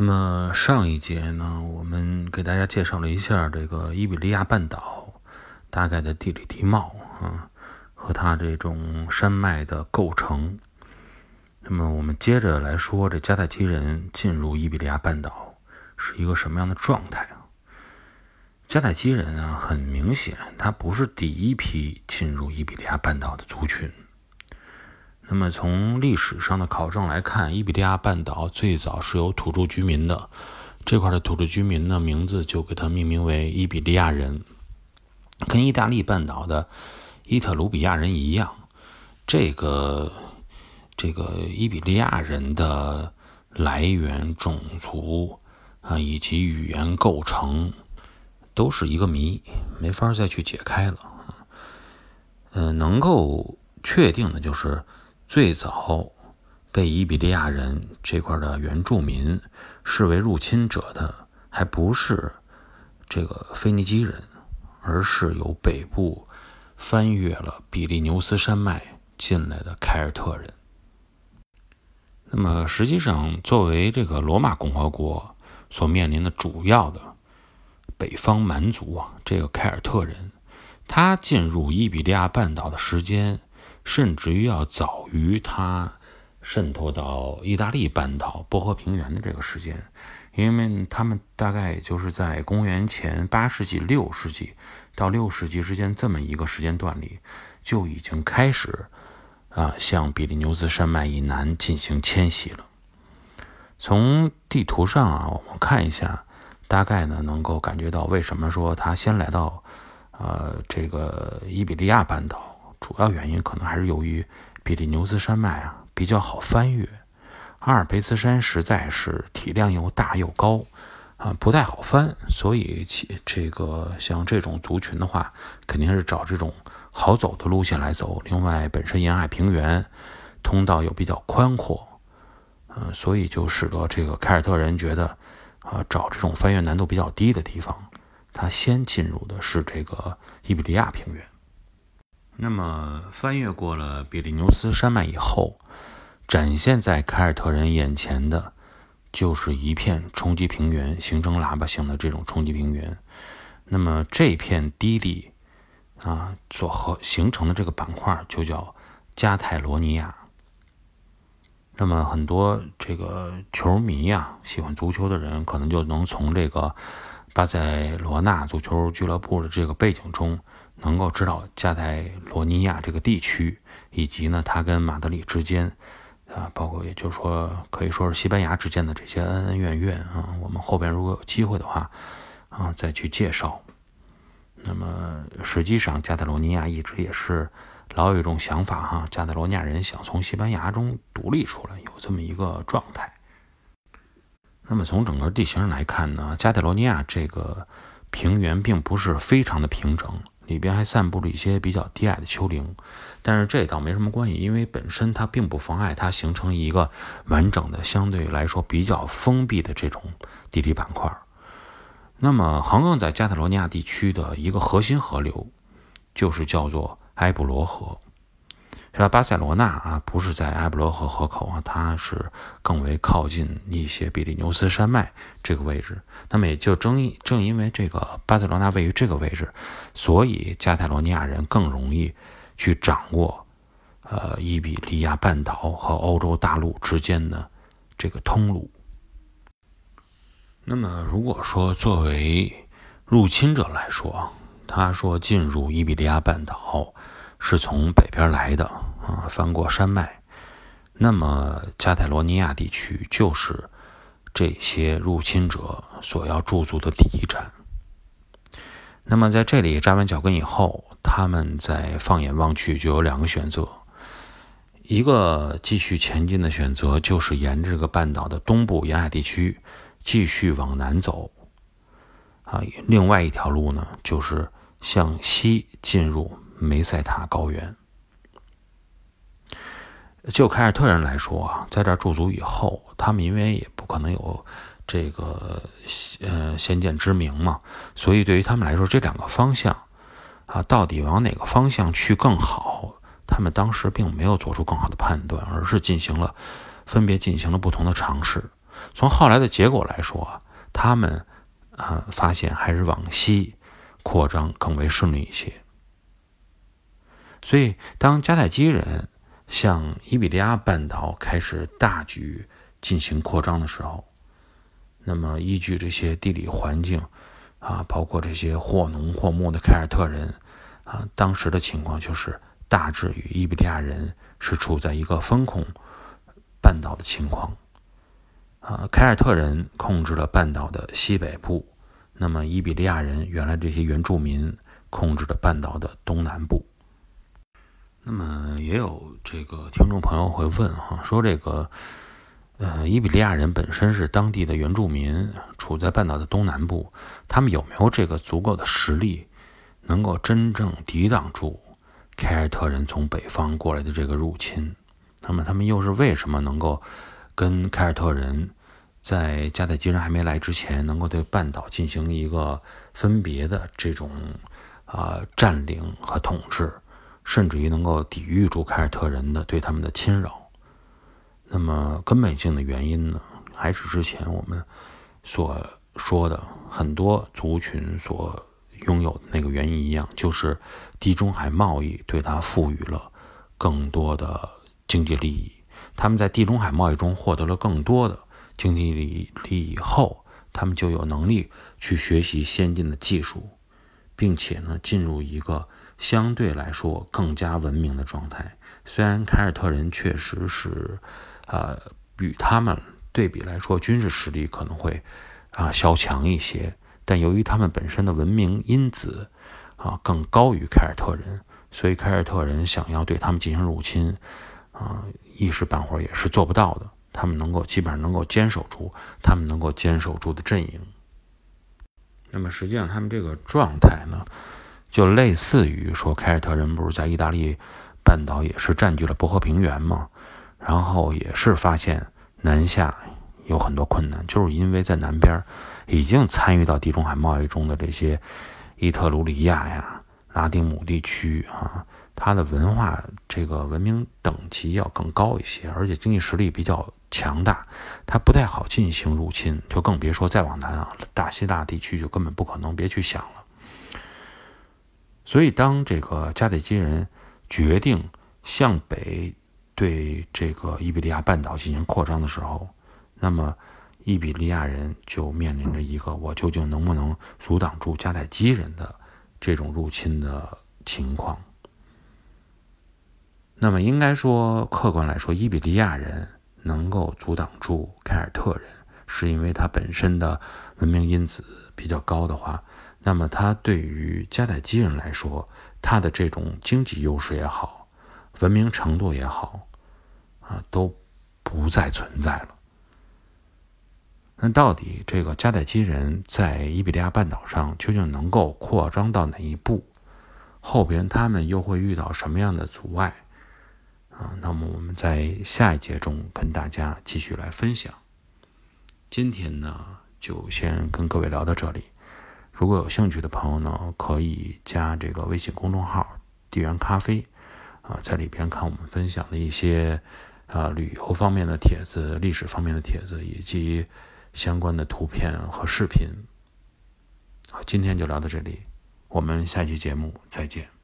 那么上一节呢，我们给大家介绍了一下这个伊比利亚半岛大概的地理地貌啊，和它这种山脉的构成。那么我们接着来说，这迦太基人进入伊比利亚半岛是一个什么样的状态啊？迦太基人啊，很明显，他不是第一批进入伊比利亚半岛的族群。那么从历史上的考证来看，伊比利亚半岛最早是有土著居民的，这块的土著居民呢，名字就给它命名为伊比利亚人，跟意大利半岛的伊特鲁比亚人一样。这个这个伊比利亚人的来源、种族啊，以及语言构成，都是一个谜，没法再去解开了啊。嗯，能够确定的就是。最早被伊比利亚人这块的原住民视为入侵者的，还不是这个腓尼基人，而是由北部翻越了比利牛斯山脉进来的凯尔特人。那么，实际上，作为这个罗马共和国所面临的主要的北方蛮族啊，这个凯尔特人，他进入伊比利亚半岛的时间。甚至于要早于它渗透到意大利半岛波河平原的这个时间，因为他们大概就是在公元前八世纪、六世纪到六世纪之间这么一个时间段里，就已经开始啊向比利牛斯山脉以南进行迁徙了。从地图上啊，我们看一下，大概呢能够感觉到为什么说他先来到呃这个伊比利亚半岛。主要原因可能还是由于比利牛斯山脉啊比较好翻越，阿尔卑斯山实在是体量又大又高啊，不太好翻，所以其这个像这种族群的话，肯定是找这种好走的路线来走。另外，本身沿海平原通道又比较宽阔，嗯，所以就使得这个凯尔特人觉得啊，找这种翻越难度比较低的地方，他先进入的是这个伊比利亚平原。那么翻越过了比利牛斯山脉以后，展现在凯尔特人眼前的，就是一片冲击平原，形成喇叭形的这种冲击平原。那么这片低地啊，所和形成的这个板块就叫加泰罗尼亚。那么很多这个球迷呀，喜欢足球的人，可能就能从这个巴塞罗那足球俱乐部的这个背景中。能够知道加泰罗尼亚这个地区，以及呢，它跟马德里之间，啊，包括也就是说，可以说是西班牙之间的这些恩恩怨怨啊，我们后边如果有机会的话，啊，再去介绍。那么，实际上加泰罗尼亚一直也是老有一种想法哈，加泰罗尼亚人想从西班牙中独立出来，有这么一个状态。那么从整个地形上来看呢，加泰罗尼亚这个平原并不是非常的平整。里边还散布着一些比较低矮的丘陵，但是这倒没什么关系，因为本身它并不妨碍它形成一个完整的、相对来说比较封闭的这种地理板块。那么，横亘在加泰罗尼亚地区的一个核心河流，就是叫做埃布罗河。是吧？巴塞罗那啊，不是在埃布罗河河口啊，它是更为靠近一些比利牛斯山脉这个位置。那么也就正正因为这个巴塞罗那位于这个位置，所以加泰罗尼亚人更容易去掌握呃伊比利亚半岛和欧洲大陆之间的这个通路。那么如果说作为入侵者来说，他说进入伊比利亚半岛。是从北边来的啊，翻过山脉，那么加泰罗尼亚地区就是这些入侵者所要驻足的第一站。那么在这里扎稳脚跟以后，他们在放眼望去就有两个选择：一个继续前进的选择，就是沿着这个半岛的东部沿海地区继续往南走啊；另外一条路呢，就是向西进入。梅塞塔高原，就凯尔特人来说啊，在这儿驻足以后，他们因为也不可能有这个呃先见之明嘛，所以对于他们来说，这两个方向啊，到底往哪个方向去更好，他们当时并没有做出更好的判断，而是进行了分别进行了不同的尝试。从后来的结果来说，他们啊发现还是往西扩张更为顺利一些。所以，当迦太基人向伊比利亚半岛开始大举进行扩张的时候，那么依据这些地理环境啊，包括这些或农或牧的凯尔特人啊，当时的情况就是大致与伊比利亚人是处在一个分控半岛的情况。啊，凯尔特人控制了半岛的西北部，那么伊比利亚人原来这些原住民控制了半岛的东南部。那么也有这个听众朋友会问哈，说这个呃伊比利亚人本身是当地的原住民，处在半岛的东南部，他们有没有这个足够的实力，能够真正抵挡住凯尔特人从北方过来的这个入侵？那么他们又是为什么能够跟凯尔特人？在加泰基人还没来之前，能够对半岛进行一个分别的这种啊占领和统治，甚至于能够抵御住凯尔特人的对他们的侵扰。那么根本性的原因呢，还是之前我们所说的很多族群所拥有的那个原因一样，就是地中海贸易对他赋予了更多的经济利益，他们在地中海贸易中获得了更多的。经济利益以后，他们就有能力去学习先进的技术，并且呢，进入一个相对来说更加文明的状态。虽然凯尔特人确实是，呃，与他们对比来说，军事实力可能会啊稍强一些，但由于他们本身的文明因子啊更高于凯尔特人，所以凯尔特人想要对他们进行入侵，啊，一时半会儿也是做不到的。他们能够基本上能够坚守住，他们能够坚守住的阵营。那么实际上，他们这个状态呢，就类似于说，凯尔特人不是在意大利半岛也是占据了波河平原嘛，然后也是发现南下有很多困难，就是因为在南边已经参与到地中海贸易中的这些伊特鲁里亚呀、拉丁姆地区啊。它的文化这个文明等级要更高一些，而且经济实力比较强大，它不太好进行入侵，就更别说再往南啊，大希腊地区就根本不可能，别去想了。所以，当这个加泰基人决定向北对这个伊比利亚半岛进行扩张的时候，那么伊比利亚人就面临着一个我究竟能不能阻挡住加泰基人的这种入侵的情况。那么应该说，客观来说，伊比利亚人能够阻挡住凯尔特人，是因为他本身的文明因子比较高的话，那么他对于加泰基人来说，他的这种经济优势也好，文明程度也好，啊，都不再存在了。那到底这个加泰基人在伊比利亚半岛上究竟能够扩张到哪一步？后边他们又会遇到什么样的阻碍？啊，那么我们在下一节中跟大家继续来分享。今天呢，就先跟各位聊到这里。如果有兴趣的朋友呢，可以加这个微信公众号“地缘咖啡”，啊，在里边看我们分享的一些啊旅游方面的帖子、历史方面的帖子以及相关的图片和视频。好，今天就聊到这里，我们下期节目再见。